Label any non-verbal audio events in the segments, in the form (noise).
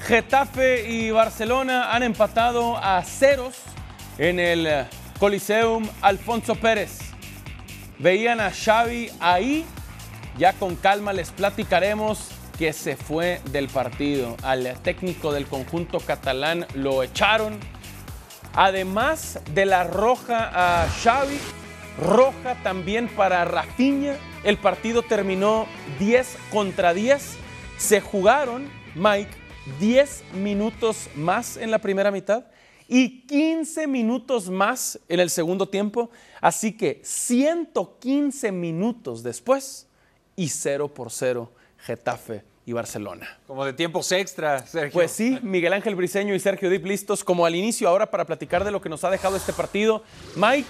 Getafe y Barcelona han empatado a ceros en el Coliseum Alfonso Pérez. Veían a Xavi ahí, ya con calma les platicaremos que se fue del partido. Al técnico del conjunto catalán lo echaron. Además de la roja a Xavi, roja también para Rafinha. El partido terminó 10 contra 10. Se jugaron, Mike, 10 minutos más en la primera mitad y 15 minutos más en el segundo tiempo. Así que 115 minutos después y 0 por 0 Getafe y Barcelona. Como de tiempos extra, Sergio. Pues sí, Miguel Ángel Briseño y Sergio Dip listos como al inicio ahora para platicar de lo que nos ha dejado este partido. Mike,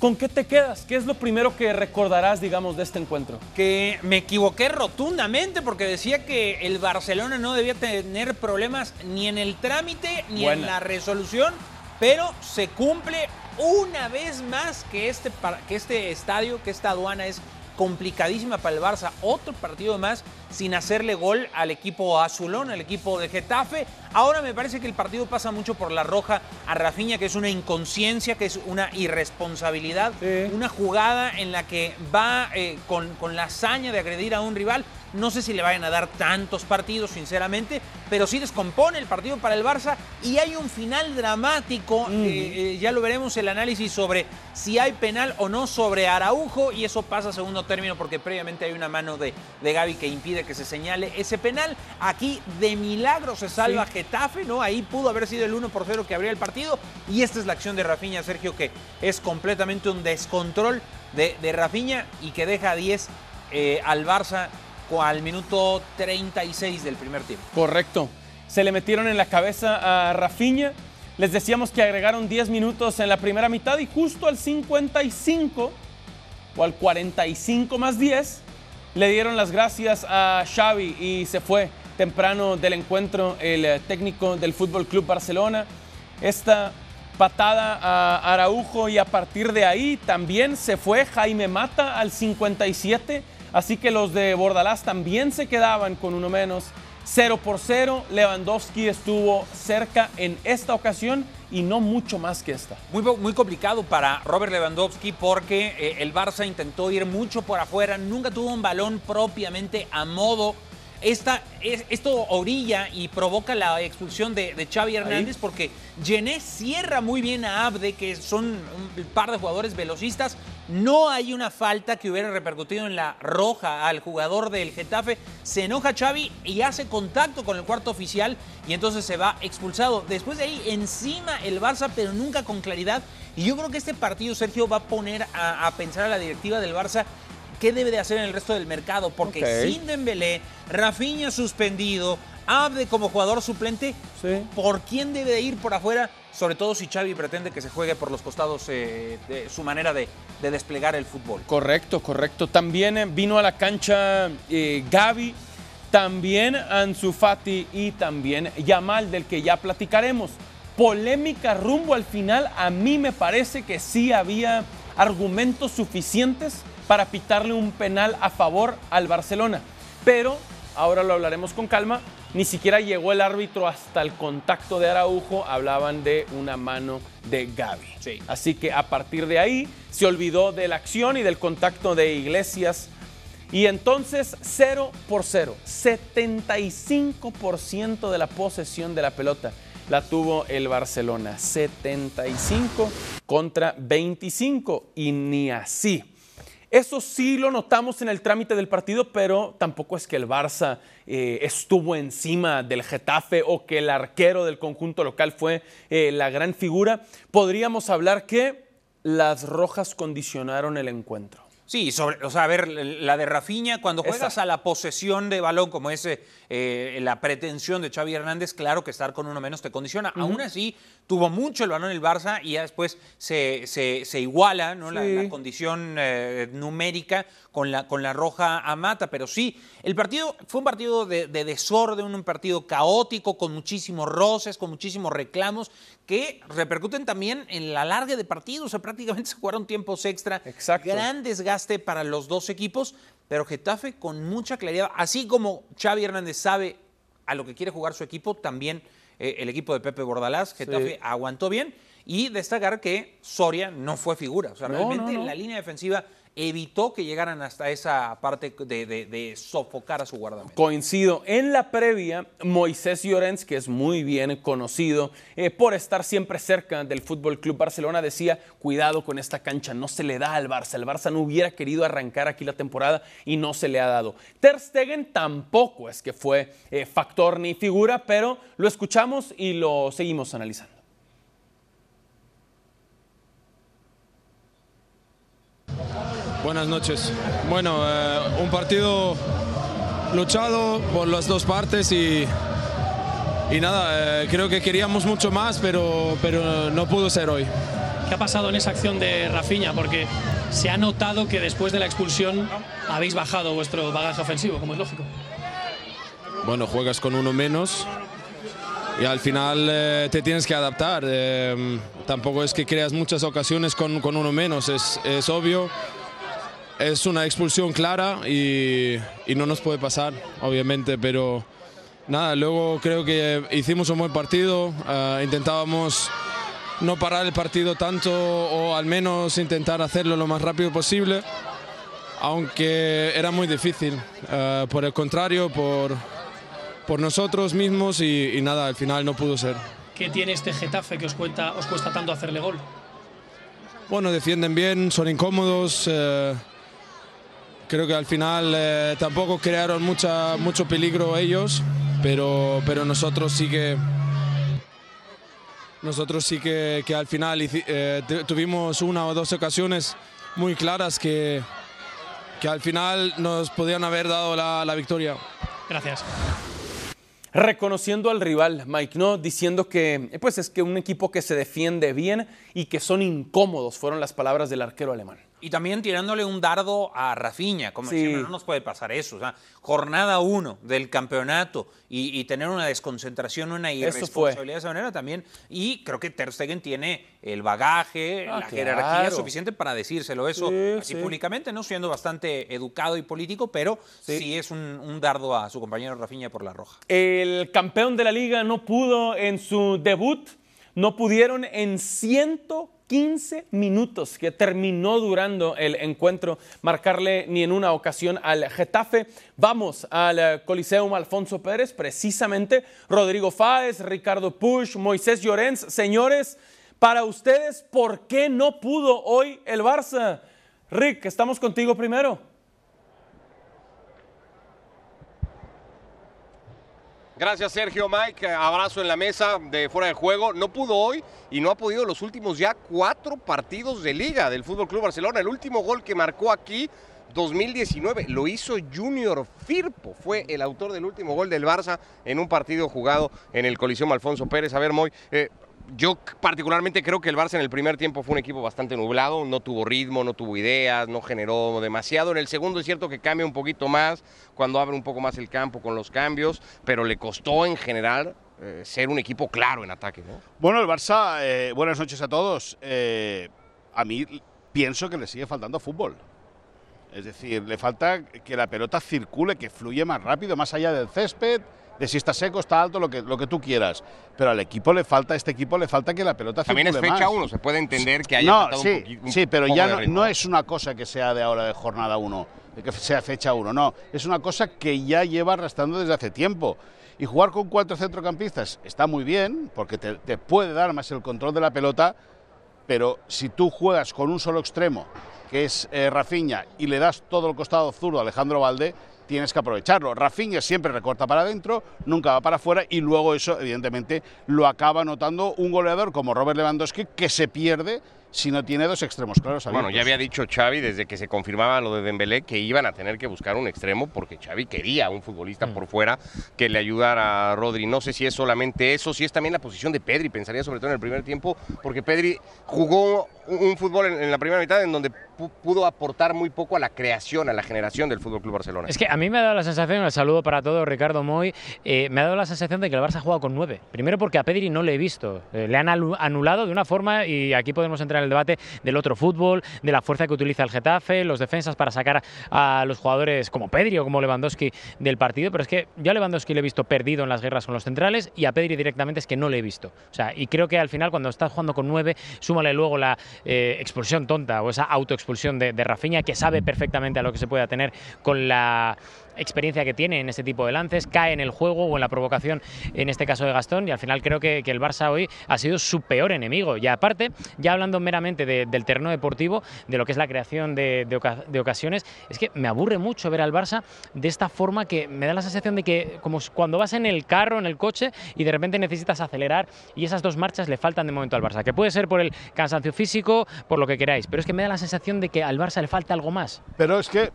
¿con qué te quedas? ¿Qué es lo primero que recordarás, digamos, de este encuentro? Que me equivoqué rotundamente porque decía que el Barcelona no debía tener problemas ni en el trámite ni en la resolución, pero se cumple una vez más que este, que este estadio, que esta aduana es complicadísima para el Barça. Otro partido más sin hacerle gol al equipo azulón, al equipo de Getafe. Ahora me parece que el partido pasa mucho por la roja a Rafinha, que es una inconsciencia, que es una irresponsabilidad, una jugada en la que va eh, con, con la hazaña de agredir a un rival. No sé si le vayan a dar tantos partidos, sinceramente, pero sí descompone el partido para el Barça y hay un final dramático. Eh, eh, ya lo veremos el análisis sobre si hay penal o no sobre Araujo y eso pasa a segundo término porque previamente hay una mano de, de Gaby que impide que se señale ese penal. Aquí de milagro se salva Getafe, ¿no? Ahí pudo haber sido el 1 por 0 que abría el partido y esta es la acción de Rafinha, Sergio, que es completamente un descontrol de, de Rafinha y que deja a 10 eh, al Barça al minuto 36 del primer tiempo. Correcto. Se le metieron en la cabeza a Rafinha. Les decíamos que agregaron 10 minutos en la primera mitad y justo al 55 o al 45 más 10 le dieron las gracias a Xavi y se fue temprano del encuentro el eh, técnico del Fútbol Club Barcelona. Esta patada a Araujo y a partir de ahí también se fue Jaime Mata al 57 Así que los de Bordalás también se quedaban con uno menos. 0 por 0, Lewandowski estuvo cerca en esta ocasión y no mucho más que esta. Muy, complicado para Robert Lewandowski porque eh, el Barça intentó ir mucho por afuera, nunca tuvo un balón propiamente a modo esta, esto orilla y provoca la expulsión de, de Xavi Hernández porque Gené cierra muy bien a Abde, que son un par de jugadores velocistas. No hay una falta que hubiera repercutido en la roja al jugador del Getafe. Se enoja Xavi y hace contacto con el cuarto oficial y entonces se va expulsado. Después de ahí, encima el Barça, pero nunca con claridad. Y yo creo que este partido, Sergio, va a poner a, a pensar a la directiva del Barça qué debe de hacer en el resto del mercado, porque sin Dembélé, Rafinha suspendido, Abde como jugador suplente, ¿por quién debe de ir por afuera? Sobre todo si Xavi pretende que se juegue por los costados eh, de su manera de, desplegar el fútbol. Correcto, correcto. También eh, vino a la cancha eh, Gaby, también Ansu Fati y también Yamal, del que ya platicaremos. Polémica rumbo al final, a mí me parece que sí había argumentos suficientes para pitarle un penal a favor al Barcelona. Pero, ahora lo hablaremos con calma, ni siquiera llegó el árbitro hasta el contacto de Araujo, hablaban de una mano de Gaby. Así que a partir de ahí se olvidó de la acción y del contacto de Iglesias. Y entonces 0 por 0, 75% de la posesión de la pelota la tuvo el Barcelona, 75 contra 25 y ni así. Eso sí lo notamos en el trámite del partido, pero tampoco es que el Barça eh, estuvo encima del Getafe o que el arquero del conjunto local fue eh, la gran figura. Podríamos hablar que las rojas condicionaron el encuentro. Sí, sobre, o sea, a ver, la de Rafiña, cuando juegas a la posesión de balón, como es eh, la pretensión de Xavi Hernández, claro que estar con uno menos te condiciona. Aún así, tuvo mucho el balón el Barça y ya después se, se, iguala ¿no? la, condición eh, numérica con la, con la roja a Mata. Pero sí, el partido fue un partido de, de desorden, un partido caótico, con muchísimos roces, con muchísimos reclamos, que repercuten también en la larga de partidos. O sea, prácticamente se jugaron tiempos extra. Exacto. Gran desgaste para los dos equipos, pero Getafe con mucha claridad, así como Xavi Hernández sabe a lo que quiere jugar su equipo, también eh, el equipo de Pepe Bordalás, Getafe aguantó bien. Y destacar que Soria no fue figura. O sea, realmente la línea defensiva evitó que llegaran hasta esa parte de, sofocar a su guardameta. Coincido. En la previa, Moisés Llorens, que es muy bien conocido eh, por estar siempre cerca del Fútbol Club Barcelona, decía: cuidado con esta cancha, no se le da al Barça. El Barça no hubiera querido arrancar aquí la temporada y no se le ha dado. Ter Stegen tampoco es que fue eh, factor ni figura, pero lo escuchamos y lo seguimos analizando. Buenas noches. Bueno, eh, un partido luchado por las dos partes y, y nada, eh, creo que queríamos mucho más, pero, pero no pudo ser hoy. ¿Qué ha pasado en esa acción de Rafinha? Porque se ha notado que después de la expulsión habéis bajado vuestro bagaje ofensivo, como es lógico. Bueno, juegas con uno menos y al final eh, te tienes que adaptar. tampoco es que creas muchas ocasiones con, con uno menos, es, es obvio es una expulsión clara y, no nos puede pasar, obviamente, pero nada, luego creo que hicimos un buen partido, eh, intentábamos no parar el partido tanto o al menos intentar hacerlo lo más rápido posible, aunque era muy difícil, eh, por el contrario, por, por nosotros mismos y, nada, al final no pudo ser. ¿Qué tiene este Getafe que os, cuenta, os cuesta tanto hacerle gol? Bueno, defienden bien, son incómodos. Eh, Creo que al final eh, tampoco crearon mucha, mucho peligro ellos, pero, pero nosotros sí que nosotros sí que, que al final eh, tuvimos una o dos ocasiones muy claras que, que al final nos podían haber dado la, la victoria. Gracias reconociendo al rival, Mike, ¿no? Diciendo que pues es que un equipo que se defiende bien y que son incómodos, fueron las palabras del arquero alemán. Y también tirándole un dardo a Rafinha, como siempre, no nos puede pasar eso. O sea, jornada uno del campeonato y, tener una desconcentración, una irresponsabilidad de esa manera también. Y creo que Ter Stegen tiene el bagaje, ah, la jerarquía suficiente para decírselo eso así públicamente, ¿no? Siendo bastante educado y político, pero sí, es un, un, dardo a su compañero Rafinha por la roja. El campeón de la liga no pudo en su debut, no pudieron en ciento 15 minutos que terminó durando el encuentro, marcarle ni en una ocasión al Getafe. Vamos al Coliseum Alfonso Pérez, precisamente Rodrigo Fáez, Ricardo Push, Moisés Llorens. Señores, para ustedes, ¿por qué no pudo hoy el Barça? Rick, estamos contigo primero. Gracias Sergio Mike, abrazo en la mesa de fuera de juego. No pudo hoy y no ha podido los últimos ya cuatro partidos de liga del Fútbol Club Barcelona. El último gol que marcó aquí 2019 lo hizo Junior Firpo, fue el autor del último gol del Barça en un partido jugado en el Coliseum Alfonso Pérez. A ver, Moy, eh, yo particularmente creo que el Barça en el primer tiempo fue un equipo bastante nublado, no tuvo ritmo, no tuvo ideas, no generó demasiado. En el segundo es cierto que cambia un poquito más cuando abre un poco más el campo con los cambios, pero le costó en general eh, ser un equipo claro en ataque. Bueno, el Barça, eh, buenas noches a todos. Eh, a mí pienso que le sigue faltando fútbol. Es decir, le falta que la pelota circule, que fluye más rápido, más allá del césped de si está seco, está alto, lo que, lo que tú quieras. Pero al equipo le falta, a este equipo le falta que la pelota También es fecha uno, se puede entender que haya no, sí, sí, pero ya no, es una cosa que sea de ahora de jornada uno, de que sea fecha uno, no. Es una cosa que ya lleva arrastrando desde hace tiempo. Y jugar con cuatro centrocampistas está muy bien, porque te, te puede dar más el control de la pelota, pero si tú juegas con un solo extremo, que es eh, Rafinha, y le das todo el costado zurdo a Alejandro Valde, tienes que aprovecharlo. Rafinha siempre recorta para adentro, nunca va para afuera y luego eso evidentemente lo acaba notando un goleador como Robert Lewandowski que se pierde si no tiene dos extremos claros abiertos. Bueno, ya había dicho Xavi desde que se confirmaba lo de Dembélé que iban a tener que buscar un extremo porque Xavi quería un futbolista Mm. por fuera que le ayudara a Rodri. No sé si es solamente eso, si es también la posición de Pedri, pensaría sobre todo en el primer tiempo, porque Pedri jugó un, un fútbol en, en la primera mitad en donde pu- pudo aportar muy poco a la creación, a la generación del Fútbol Club Barcelona. Es que a mí me ha dado la sensación, el saludo para todos, Ricardo Moy, eh, me ha dado la sensación de que el Barça ha jugado con nueve. Primero porque a Pedri no le he visto. Eh, le han anulado de una forma, y aquí podemos entrar en el debate del otro fútbol, de la fuerza que utiliza el Getafe, los defensas para sacar a los jugadores como Pedri o como Lewandowski del partido. Pero es que yo a Lewandowski le he visto perdido en las guerras con los centrales y a Pedri directamente es que no le he visto. O sea, y creo que al final cuando estás jugando con nueve, súmale luego la eh, expulsión tonta o esa autoexpulsión de, de Rafinha, que sabe perfectamente a lo que se puede tener con la experiencia que tiene en este tipo de lances, cae en el juego o en la provocación, en este caso de Gastón, y al final creo que, el Barça hoy ha sido su peor enemigo. Y aparte, ya hablando meramente de- del terreno deportivo, de lo que es la creación de, de oca- de ocasiones, es que me aburre mucho ver al Barça de esta forma que me da la sensación de que como cuando vas en el carro, en el coche, y de repente necesitas acelerar, y esas dos marchas le faltan de momento al Barça, que puede ser por el cansancio físico, por lo que queráis, pero es que me da la sensación de que al Barça le falta algo más. Pero es que,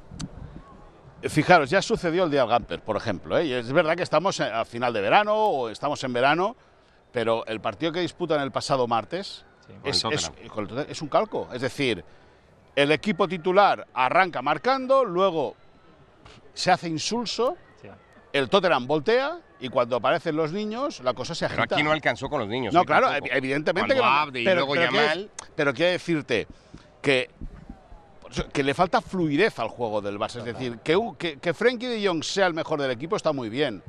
fijaros, ya sucedió el día del Gamper, por ejemplo. ¿eh? Y es verdad que estamos a final de verano o estamos en verano, pero el partido que disputan el pasado martes es, el es- un calco. Es decir, el equipo titular arranca marcando, luego se hace insulso, Sí. el Tottenham voltea y cuando aparecen los niños la cosa se Pero agita. aquí no alcanzó con los niños. No, ¿eh? claro, Tampoco. evidentemente Cuando que no. Pero quiero decirte que, que le falta fluidez al juego del Barça. Es decir, que, que, que Frenkie de Jong sea el mejor del equipo está muy bien.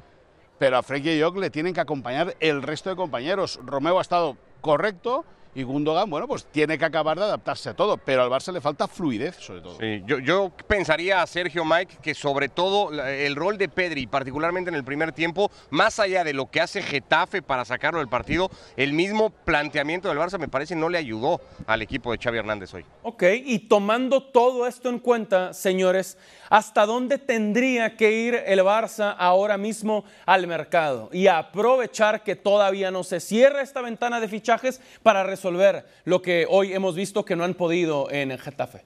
Pero a Frenkie de Jong le tienen que acompañar el resto de compañeros. Romeo ha estado correcto y Gundogan, bueno, pues tiene que acabar de adaptarse a todo. Pero al Barça le falta fluidez, sobre todo. Sí, yo, yo pensaría, Sergio Mike, que sobre todo el rol de Pedri, particularmente en el primer tiempo, más allá de lo que hace Getafe para sacarlo del partido, el mismo planteamiento del Barça me parece no le ayudó al equipo de Xavi Hernández hoy. Ok, y tomando todo esto en cuenta, señores, ¿hasta dónde tendría que ir el Barça ahora mismo al mercado? Y aprovechar que todavía no se cierra esta ventana de fichajes para resolver lo que hoy hemos visto que no han podido en Getafe.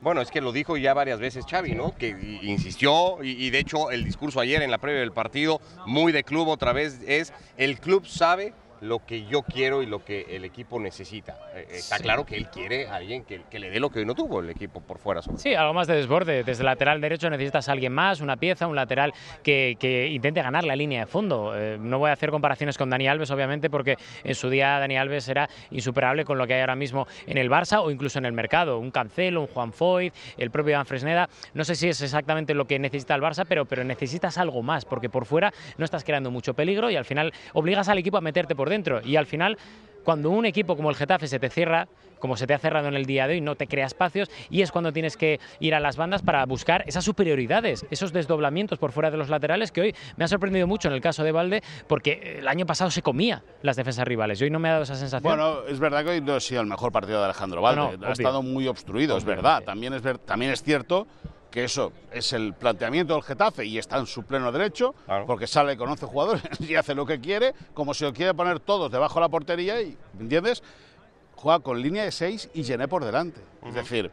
Bueno, es que lo dijo ya varias veces Xavi, ¿no? Que insistió y de hecho el discurso ayer en la previa del partido, muy de club otra vez, es el club sabe lo que yo quiero y lo que el equipo necesita. Eh, Está claro que él quiere a alguien que, que le dé lo que hoy no tuvo el equipo por fuera. sobre Sí, algo más de desborde. Desde el lateral derecho necesitas a alguien más, una pieza, un lateral que, que intente ganar la línea de fondo. Eh, no voy a hacer comparaciones con Dani Alves, obviamente, porque en su día Dani Alves era insuperable con lo que hay ahora mismo en el Barça o incluso en el mercado. Un Cancelo, un Juan Foyt, el propio Iván Fresneda. No sé si es exactamente lo que necesita el Barça, pero, pero necesitas algo más, porque por fuera no estás creando mucho peligro y al final obligas al equipo a meterte por dentro. Y al final cuando un equipo como el Getafe se te cierra, como se te ha cerrado en el día de hoy, no te crea espacios y es cuando tienes que ir a las bandas para buscar esas superioridades, esos desdoblamientos por fuera de los laterales que hoy me ha sorprendido mucho en el caso de Valde porque el año pasado se comía las defensas rivales y hoy no me ha dado esa sensación. Bueno, es verdad que hoy no ha sido el mejor partido de Alejandro Valde. No, no, ha obvio. estado muy obstruido, es verdad. También es, ver- también es cierto que eso es el planteamiento del Getafe y está en su pleno derecho, Claro. porque sale con 11 jugadores (laughs) y hace lo que quiere, como si lo quiere poner todos debajo de la portería y, ¿me entiendes? Juega con línea de 6 y Gené por delante. Es decir,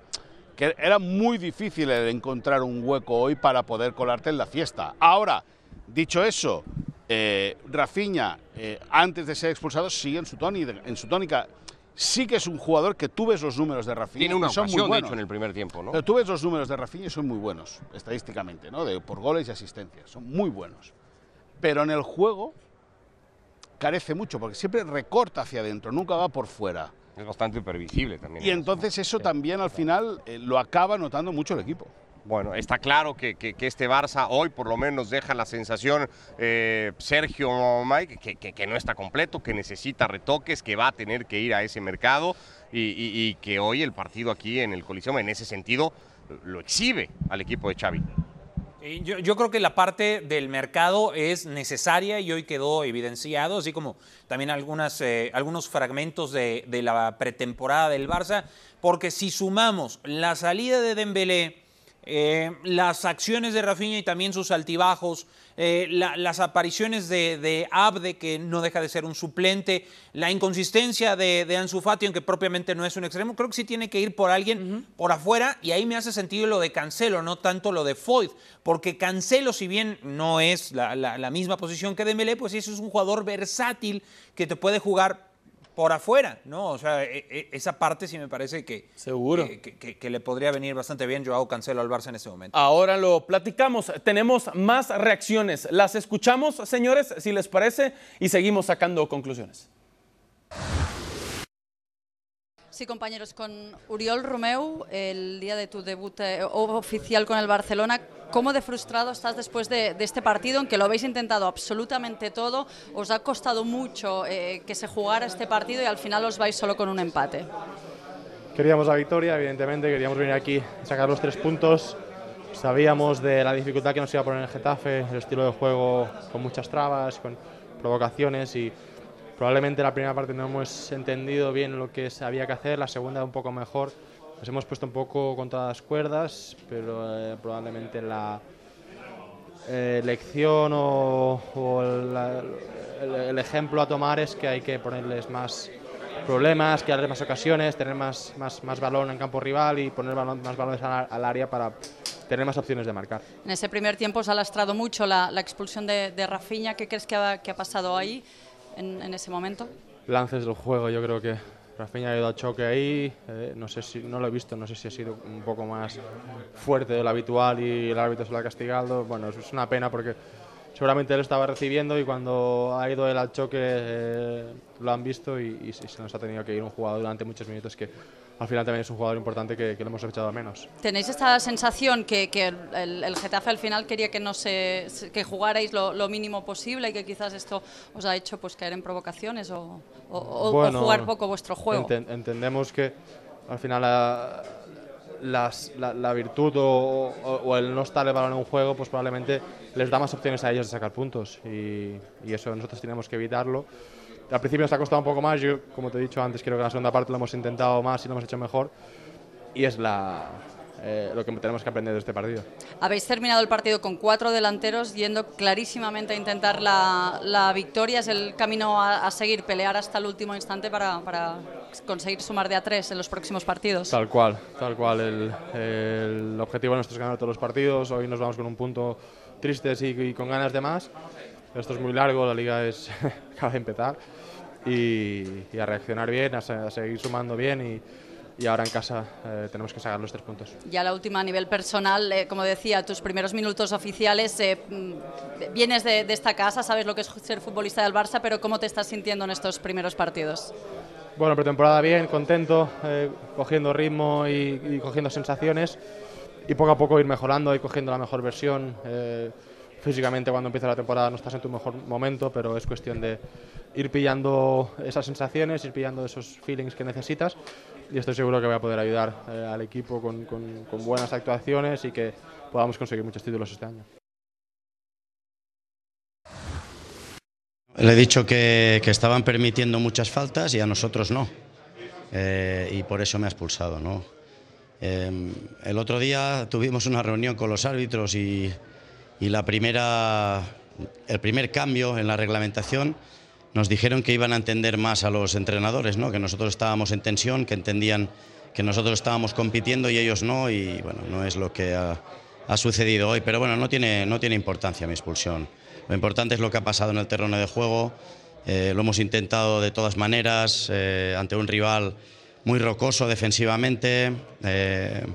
que era muy difícil el encontrar un hueco hoy para poder colarte en la fiesta. Ahora, dicho eso, eh, Rafinha, eh, antes de ser expulsado, sigue en su, tónica, en su tónica. Sí que es un jugador que tú ves los números de Rafinha Tiene una y son muy de buenos. hecho, en el primer tiempo, ¿no? Pero tú ves los números de Rafinha y son muy buenos, estadísticamente, ¿no? De, por goles y asistencias, son muy buenos. Pero en el juego carece mucho, porque siempre recorta hacia adentro, nunca va por fuera. Es bastante previsible también. Y entonces eso también al final eh, lo acaba notando mucho el equipo. Bueno, está claro que, que- este Barça hoy por lo menos deja la sensación, eh, Sergio Mike, que, no está completo, que necesita retoques, que va a tener que ir a ese mercado y, que hoy el partido aquí en el Coliseo en ese sentido lo exhibe al equipo de Xavi. Yo, creo que la parte del mercado es necesaria y hoy quedó evidenciado, así como también eh, algunos fragmentos de, de, la pretemporada del Barça, porque si sumamos la salida de Dembélé, eh, las acciones de Rafinha y también sus altibajos, eh, las apariciones de, Abde, que no deja de ser un suplente, la inconsistencia de, de, Ansu Fati, aunque propiamente no es un extremo, creo que sí tiene que ir por alguien por afuera, y ahí me hace sentido lo de Cancelo, no tanto lo de Foyt, porque Cancelo, si bien no es la, la misma posición que Dembélé, pues es un jugador versátil que te puede jugar por afuera, ¿no? O sea, e, e, esa parte sí me parece que, Seguro. Que, le podría venir bastante bien Joao Cancelo al Barça en este momento. Ahora lo platicamos, tenemos más reacciones, las escuchamos, señores, si les parece, y seguimos sacando conclusiones. Sí, compañeros, con Uriol Romeu, el día de tu debut eh, oficial con el Barcelona, ¿cómo de frustrado estás después de, este partido en que lo habéis intentado absolutamente todo? ¿Os ha costado mucho eh, que se jugara este partido y al final os vais solo con un empate? Queríamos la victoria, evidentemente, queríamos venir aquí sacar los tres puntos. Sabíamos de la dificultad que nos iba a poner el Getafe, el estilo de juego con muchas trabas, con provocaciones y Probablemente la primera parte no hemos entendido bien lo que había que hacer, la segunda un poco mejor. Nos hemos puesto un poco contra las cuerdas, pero eh, probablemente la eh, lección o, el, ejemplo a tomar es que hay que ponerles más problemas, que darles más ocasiones, tener más, más, más balón en campo rival y poner más balones al, área para tener más opciones de marcar. En ese primer tiempo se ha lastrado mucho la, expulsión de, de Rafinha. ¿Qué crees que ha, que ha pasado ahí? En, ese momento? Lances del juego, yo creo que Rafinha ha ido a choque ahí, eh, no sé si no lo he visto, no sé si ha sido un poco más fuerte de lo habitual y el árbitro se lo ha castigado. Bueno, es una pena porque seguramente él estaba recibiendo y cuando ha ido él al choque eh, lo han visto y, y, se nos ha tenido que ir un jugador durante muchos minutos que al final también es un jugador importante que, que lo hemos echado a menos. ¿Tenéis esta sensación que, que el, el, Getafe al final quería que no se, que jugarais lo, lo, mínimo posible y que quizás esto os ha hecho pues caer en provocaciones o, o, jugar poco vuestro juego? entendemos que al final la, las, la, virtud o, el no estar el balón en un juego pues probablemente les da más opciones a ellos de sacar puntos y, y eso nosotros tenemos que evitarlo al principio nos ha costado un poco más, yo como te he dicho antes, creo que la segunda parte lo hemos intentado más y lo hemos hecho mejor y es la, eh, lo que tenemos que aprender de este partido. Habéis terminado el partido con cuatro delanteros yendo clarísimamente a intentar la, la victoria, es el camino a, seguir, pelear hasta el último instante para, para, conseguir sumar de a tres en los próximos partidos. Tal cual, tal cual, el, el objetivo nuestro es ganar todos los partidos, hoy nos vamos con un punto tristes y, y con ganas de más. Esto es muy largo, la liga es (laughs) acaba de empezar y, a reaccionar bien, a, seguir sumando bien y, ahora en casa eh, tenemos que sacar los tres puntos. Ya la última a nivel personal, eh, como decía, tus primeros minutos oficiales, eh, mm, vienes de, esta casa, sabes lo que es ser futbolista del Barça, pero ¿cómo te estás sintiendo en estos primeros partidos? Bueno, pretemporada bien, contento, cogiendo ritmo y, y, cogiendo sensaciones y poco a poco ir mejorando y cogiendo la mejor versión físicamente cuando empieza la temporada no estás en tu mejor momento, pero es cuestión de ir pillando esas sensaciones, ir pillando esos feelings que necesitas y estoy seguro que voy a poder ayudar eh, al equipo con, con, buenas actuaciones y que podamos conseguir muchos títulos este año. Le he dicho que, que estaban permitiendo muchas faltas y a nosotros no. Eh, y por eso me ha expulsado. ¿no? Eh, el otro día tuvimos una reunión con los árbitros y y la primera, el primer cambio en la reglamentación nos dijeron que iban a entender más a los entrenadores, ¿no? que nosotros estábamos en tensión, que entendían que nosotros estábamos compitiendo y ellos no, y bueno, no es lo que ha, sucedido hoy, pero bueno, no tiene, no tiene importancia mi expulsión. Lo importante es lo que ha pasado en el terreno de juego, eh, lo hemos intentado de todas maneras, eh, ante un rival muy rocoso defensivamente. Eh,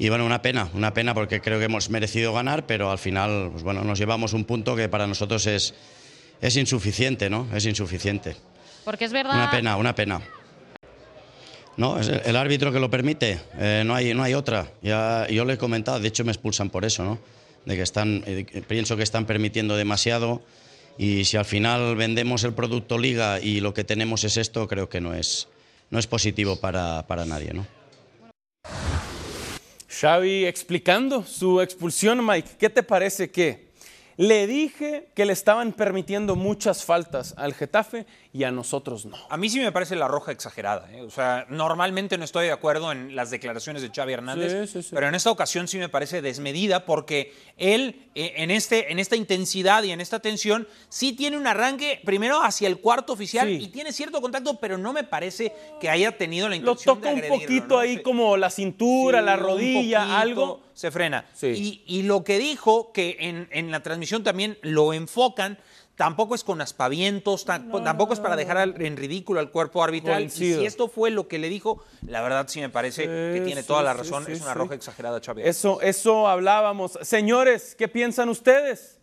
y bueno, una pena, una pena porque creo que hemos merecido ganar, pero al final, pues bueno, nos llevamos un punto que para nosotros es, es insuficiente, ¿no? Es insuficiente. Porque es verdad. Una pena, una pena. No, es el árbitro que lo permite, eh, no, hay, no hay otra. Ya, yo le he comentado, de hecho me expulsan por eso, ¿no? De que están, eh, pienso que están permitiendo demasiado y si al final vendemos el producto liga y lo que tenemos es esto, creo que no es, no es positivo para, para nadie, ¿no? Xavi explicando su expulsión, Mike. ¿Qué te parece que le dije que le estaban permitiendo muchas faltas al Getafe y a nosotros no. A mí sí me parece la roja exagerada. ¿eh? O sea, normalmente no estoy de acuerdo en las declaraciones de Xavi Hernández, Sí, sí, sí. pero en esta ocasión sí me parece desmedida porque él eh, en, este, en esta intensidad y en esta tensión sí tiene un arranque primero hacia el cuarto oficial y tiene cierto contacto, pero no me parece que haya tenido la Lo intención toca de un agredirlo, poquito ¿no? ahí como la cintura, la un rodilla, poquito, algo. Se frena. Y, y lo que dijo, que en, en la transmisión también lo enfocan, tampoco es con aspavientos, tam- tampoco es para dejar en ridículo al cuerpo arbitral. Y si esto fue lo que le dijo, la verdad sí me parece que tiene sí, toda la razón. sí, es una sí. roja exagerada, Xavi. Eso, eso hablábamos. Señores, ¿qué piensan ustedes?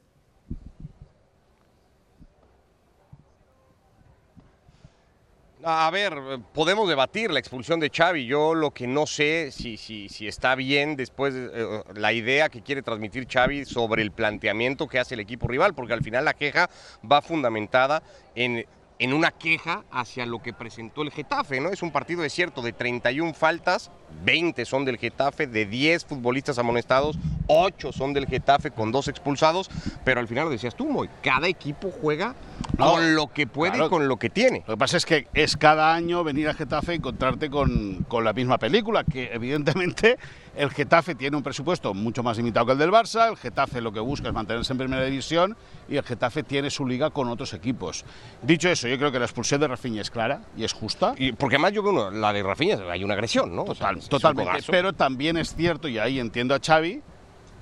A ver, podemos debatir la expulsión de Xavi. Yo lo que no sé si, si, está bien después eh, la idea que quiere transmitir Xavi sobre el planteamiento que hace el equipo rival, porque al final la queja va fundamentada en, en una queja hacia lo que presentó el Getafe, ¿no? Es un partido, es cierto, de 31 faltas, 20 son del Getafe, de 10 futbolistas amonestados, 8 son del Getafe con dos expulsados, pero al final lo decías tú, Moy, cada equipo juega No, con lo que puede claro. y con lo que tiene. Lo que pasa es que es cada año venir a Getafe y encontrarte con, con la misma película, que evidentemente el Getafe tiene un presupuesto mucho más limitado que el del Barça, el Getafe lo que busca es mantenerse en primera división y el Getafe tiene su liga con otros equipos. Dicho eso, yo creo que la expulsión de Rafinha es clara y es justa. Y porque además yo veo una- la de Rafinha, hay una agresión, ¿no? O sea, Total, es un totalmente. Pero también es cierto, y ahí entiendo a Xavi,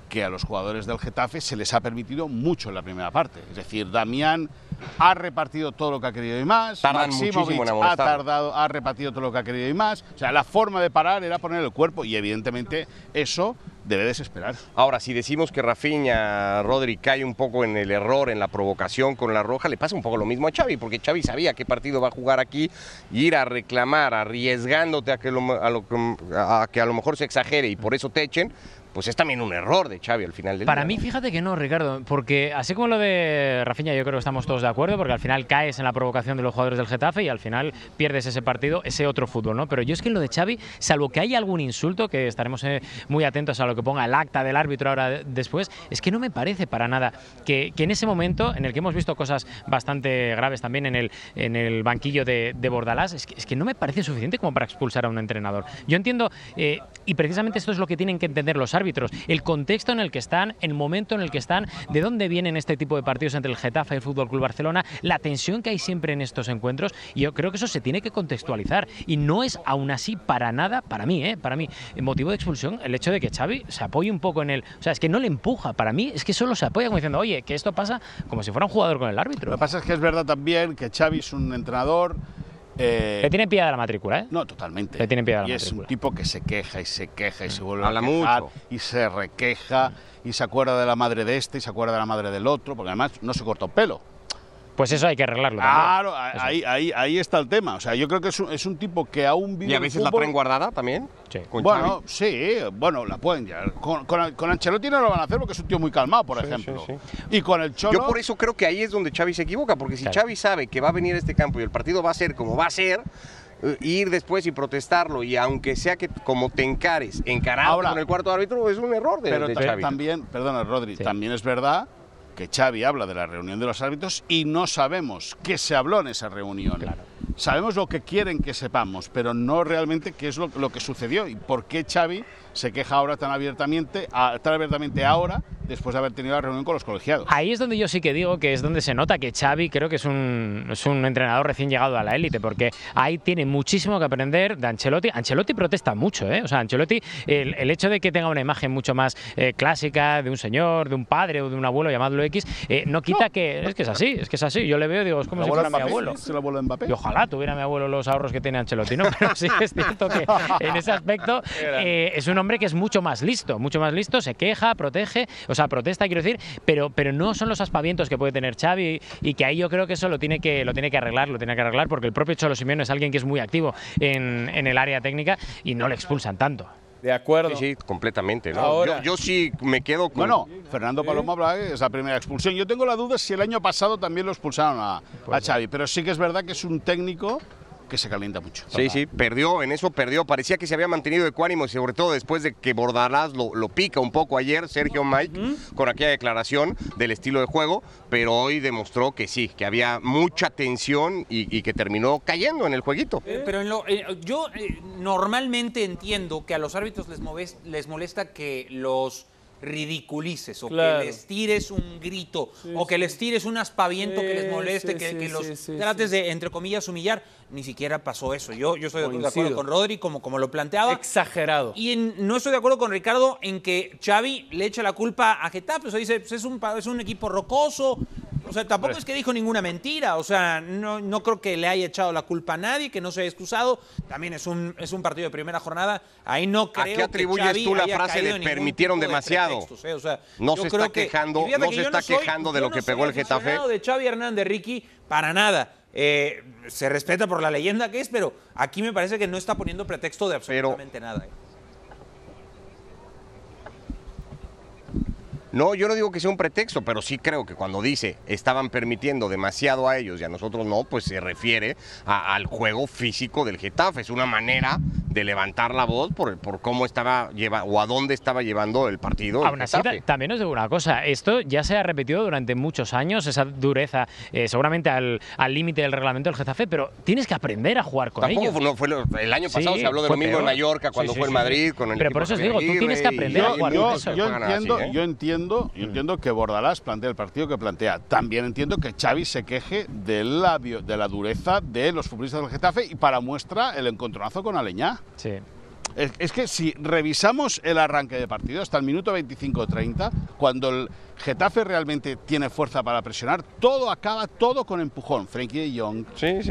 que a los jugadores del Getafe se les ha permitido mucho en la primera parte. Es decir, Damián ha repartido todo lo que ha querido y más. Tardan Maximovic ha tardado, ha repartido todo lo que ha querido y más. O sea, la forma de parar era poner el cuerpo y evidentemente eso debe desesperar. Ahora, si decimos que Rafinha, Rodri cae un poco en el error, en la provocación con la roja, le pasa un poco lo mismo a Xavi, porque Xavi sabía qué partido va a jugar aquí, y ir a reclamar, arriesgándote a que, lo- a lo a que a lo mejor se exagere y por eso te echen, pues es también un error de Xavi al final del Para día, mí, ¿no? fíjate que no, Ricardo, porque así como lo de Rafinha, yo creo que estamos todos de acuerdo, porque al final caes en la provocación de los jugadores del Getafe y al final pierdes ese partido, ese otro fútbol, ¿no? Pero yo es que en lo de Xavi, salvo que haya algún insulto, que estaremos eh, muy atentos a lo que ponga el acta del árbitro ahora de- después, es que no me parece para nada que, que en ese momento, en el que hemos visto cosas bastante graves también en el, en el banquillo de, de Bordalás, es que, es que no me parece suficiente como para expulsar a un entrenador. Yo entiendo, eh, y precisamente esto es lo que tienen que entender los árbitros, el contexto en el que están, el momento en el que están, de dónde vienen este tipo de partidos entre el Getafe y el Fútbol Club Barcelona, la tensión que hay siempre en estos encuentros, y yo creo que eso se tiene que contextualizar y no es aún así para nada, para mí, ¿eh? para mí, motivo de expulsión el hecho de que Xavi se apoye un poco en el, o sea, es que no le empuja, para mí es que solo se apoya como diciendo, oye, que esto pasa como si fuera un jugador con el árbitro. Lo que pasa es que es verdad también que Xavi es un entrenador... eh, Le tiene pillada la matrícula, ¿eh? No, totalmente. Le tienen piedad Y la es un tipo que se queja y se queja y se vuelve Habla a quejar mucho. y se requeja y se acuerda de la madre de este y se acuerda de la madre del otro, porque además no se corta un pelo. Pues eso hay que arreglarlo. también. Claro, ahí, ahí, ahí está el tema. O sea, yo creo que es un, es un tipo que aún vive Y a veces la traen guardada también. Sí. con Bueno, sí, bueno, la pueden ya. Con, con, con Ancelotti no lo van a hacer porque es un tío muy calmado, por ejemplo. Y con el Cholo... Yo por eso creo que ahí es donde Xavi se equivoca, porque si Claro. Xavi sabe que va a venir a este campo y el partido va a ser como va a ser, eh, ir después y protestarlo, y aunque sea que como te encares, encarado con el cuarto árbitro, es un error de, Pero de ta- Xavi. también, perdona Rodri, Sí. también es verdad que Xavi habla de la reunión de los árbitros y no sabemos qué se habló en esa reunión. Claro. Sabemos lo que quieren que sepamos, pero no realmente qué es lo, lo que sucedió y por qué Xavi se queja ahora tan abiertamente, tan abiertamente ahora, después de haber tenido la reunión con los colegiados. Ahí es donde yo sí que digo que es donde se nota que Xavi creo que es un, es un entrenador recién llegado a la élite, porque ahí tiene muchísimo que aprender de Ancelotti. Ancelotti protesta mucho, ¿eh? O sea, Ancelotti, el, el hecho de que tenga una imagen mucho más eh, clásica de un señor, de un padre o de un abuelo, llamadlo X, eh, no quita que... Es que es así, es que es así. Yo le veo y digo, es como ¿El si fuera mi Mbappé? abuelo. ¿Es el abuelo Mbappé? Y ojalá tuviera mi abuelo los ahorros que tiene Ancelotti, ¿no? (laughs) Pero sí es cierto que (laughs) en ese aspecto eh, es un hombre que es mucho más listo, mucho más listo, se queja, protege, o sea, protesta, quiero decir, pero, pero no son los aspavientos que puede tener Xavi y que ahí yo creo que eso lo tiene que, lo tiene que arreglar, lo tiene que arreglar porque el propio Cholo Simeone es alguien que es muy activo en, en el área técnica y no le expulsan tanto. De acuerdo. Sí, sí, completamente. ¿no? Ahora- yo, yo sí me quedo con... Bueno, Fernando Paloma habla es la primera expulsión. Yo tengo la duda si el año pasado también lo expulsaron a, a Xavi, pero sí que es verdad que es un técnico que se calienta mucho. Sí, sí, perdió, en eso perdió. Parecía que se había mantenido ecuánimo y sobre todo después de que Bordalás lo, lo pica un poco ayer, Sergio Mike, con aquella declaración del estilo de juego, pero hoy demostró que sí, que había mucha tensión y, y que terminó cayendo en el jueguito. Eh, Pero en lo- eh, yo eh, normalmente entiendo que a los árbitros les, moves- les molesta que los ridiculices o Claro. que les tires un grito o que les tires un aspaviento que les moleste, sí, que, sí, que los sí, sí, trates de, entre comillas, humillar. Ni siquiera pasó eso. Yo, yo estoy de acuerdo con Rodri como, como lo planteaba. Exagerado. Y en- no estoy de acuerdo con Ricardo en que Xavi le echa la culpa a Getafe. O sea, dice, pues es un, es un equipo rocoso. O sea, tampoco es que dijo ninguna mentira. O sea, no, no creo que le haya echado la culpa a nadie, que no se haya excusado. También es un, es un partido de primera jornada. Ahí no creo qué que atribuyes Xavi tú la frase de permitieron de demasiado? pretextos, ¿eh? O sea, No se está que- quejando, no que se está quejando de lo que pegó el Getafe. de Xavi Hernández Ricky para nada. Eh, se respeta por la leyenda que es, pero aquí me parece que no está poniendo pretexto de absolutamente nada. ¿eh? No, yo no digo que sea un pretexto, pero sí creo que cuando dice estaban permitiendo demasiado a ellos y a nosotros no, pues se refiere a- al juego físico del Getafe. Es una manera de levantar la voz por, por cómo estaba lleva, o a dónde estaba llevando el partido. el Aún así, también os digo una cosa, esto ya se ha repetido durante muchos años, esa dureza, eh, seguramente al al límite del reglamento del Getafe, pero tienes que aprender a jugar con Tampoco ellos. fue- no fue el año pasado Sí, se habló de lo mismo en. Mallorca cuando Sí, sí, fue en Madrid con el Pero por eso os digo, tú tienes que y- aprender a jugar yo- con eso. yo así, ¿eh? yo entiendo, yo entiendo que Bordalás plantea el partido que plantea. También entiendo que Xavi se queje de la, de la dureza de los futbolistas del Getafe y para muestra el encontronazo con Aleñá. Sí. Es, es que si revisamos el arranque de partido hasta el minuto 25-30, cuando el Getafe realmente tiene fuerza para presionar, todo acaba todo con empujón. Frenkie de Jong,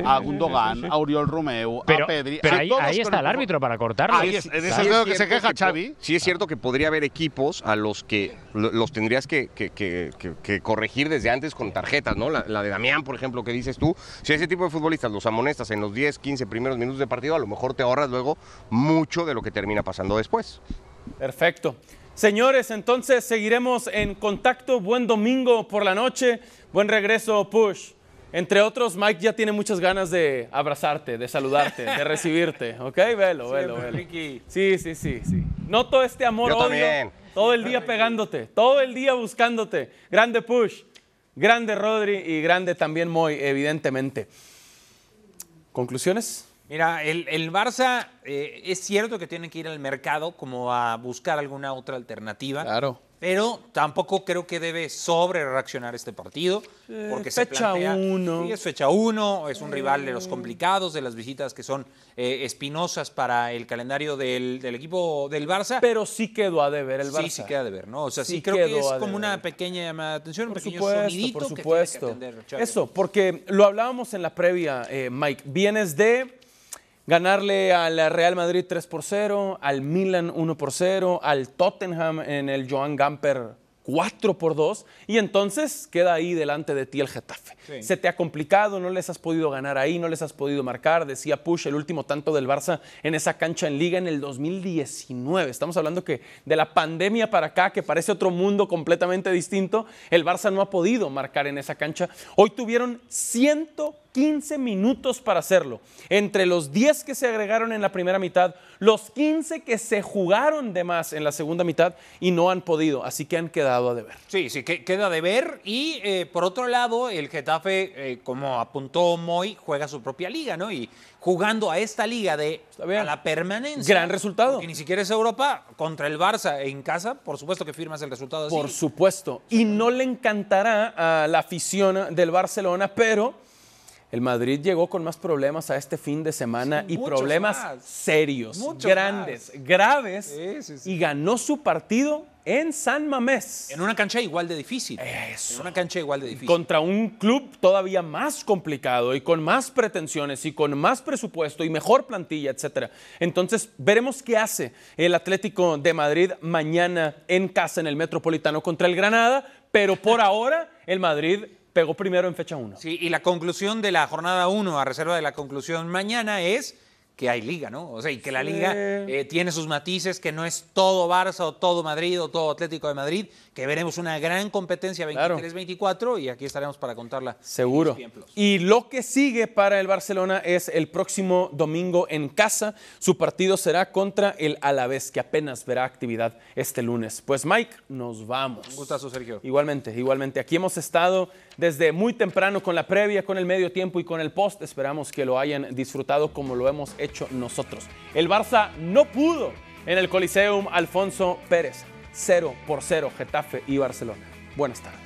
a Gundogan, a Oriol Romeu, Pero, a Pedri. pero a ahí, está el árbitro para cortarlo. Ahí es- en eso Sí es de lo es que se cierto queja que Xavi. Sí es cierto que podría haber equipos a los que lo- los tendrías que, que- que- que- que corregir desde antes con tarjetas, ¿no? La, la de Damián, por ejemplo, que dices tú. Si ese tipo de futbolistas los amonestas en los 10, 15 primeros minutos de partido, a lo mejor te ahorras luego mucho de lo que termina pasando después. Perfecto. Señores, entonces seguiremos en contacto. Buen domingo por la noche. Buen regreso, Push. Entre otros, Mike ya tiene muchas ganas de abrazarte, de saludarte, de (laughs) recibirte. ¿Ok? Velo, velo, velo. Sí, sí, sí, sí. Noto este amor Yo odio también. todo el día pegándote, todo el día buscándote. Grande Push, grande Rodri y grande también Moy, evidentemente. ¿Conclusiones? Mira, el, el Barça eh, es cierto que tiene que ir al mercado como a buscar alguna otra alternativa. Claro. Pero tampoco creo que debe sobre reaccionar este partido. Porque se fecha plantea- uno. Sí, es fecha uno, es un rival de los complicados, de las visitas que son eh, espinosas para el calendario del, del equipo del Barça. Pero sí quedó a deber el Barça. Sí, sí queda de ver, ¿no? O sea, sí, Sí creo que es a como deber. una pequeña llamada de atención, un Por pequeño supuesto, sonidito por que tiene que supuesto. atender. Eso, porque lo hablábamos en la previa, eh, Mike. Vienes de ganarle al Real Madrid 3 por 0, al Milan 1 por 0, al Tottenham en el Joan Gamper 4 por 2, y entonces queda ahí delante de ti el Getafe. Sí. Se te ha complicado, no les has podido ganar ahí, no les has podido marcar. Decía Push, el último tanto del Barça en esa cancha en Liga en el 2019. Estamos hablando que de la pandemia para acá, que parece otro mundo completamente distinto, el Barça no ha podido marcar en esa cancha. Hoy tuvieron 115 minutos para hacerlo. Entre los 10 que se agregaron en la primera mitad, los 15 que se jugaron de más en la segunda mitad y no han podido, así que han quedado a deber. Sí, sí, que- queda de ver. Y eh, por otro lado, el Getafe, eh, como apuntó Moy, juega su propia liga, ¿no? Y jugando a esta liga de a la permanencia. Gran resultado. Que ni siquiera es Europa, contra el Barça en casa, por supuesto que firmas el resultado así. Por supuesto. Y no le encantará a la afición del Barcelona, pero el Madrid llegó con más problemas a este fin de semana y problemas más. serios, grandes, graves. Y ganó su partido en San Mamés. En una cancha igual de difícil. En una cancha igual de difícil. Contra un club todavía más complicado y con más pretensiones y con más presupuesto y mejor plantilla, etcétera. Entonces, veremos qué hace el Atlético de Madrid mañana en casa en el Metropolitano contra el Granada, pero por (laughs) ahora el Madrid pegó primero en fecha 1. Sí, y la conclusión de la jornada 1, a reserva de la conclusión mañana, es que hay liga, ¿no? O sea, y que la liga eh, tiene sus matices, que no es todo Barça o todo Madrid o todo Atlético de Madrid, que veremos una gran competencia 23-24 y aquí estaremos para contarla. Seguro. Y lo que sigue para el Barcelona es el próximo domingo en casa. Su partido será contra el Alavés, que apenas verá actividad este lunes. Pues Mike, nos vamos. Un gustazo, Sergio. Igualmente, igualmente. Aquí hemos estado desde muy temprano con la previa, con el medio tiempo y con el post. Esperamos que lo hayan disfrutado como lo hemos hecho nosotros. El Barça no pudo en el Coliseum Alfonso Pérez. 0 por 0 Getafe y Barcelona. Buenas tardes.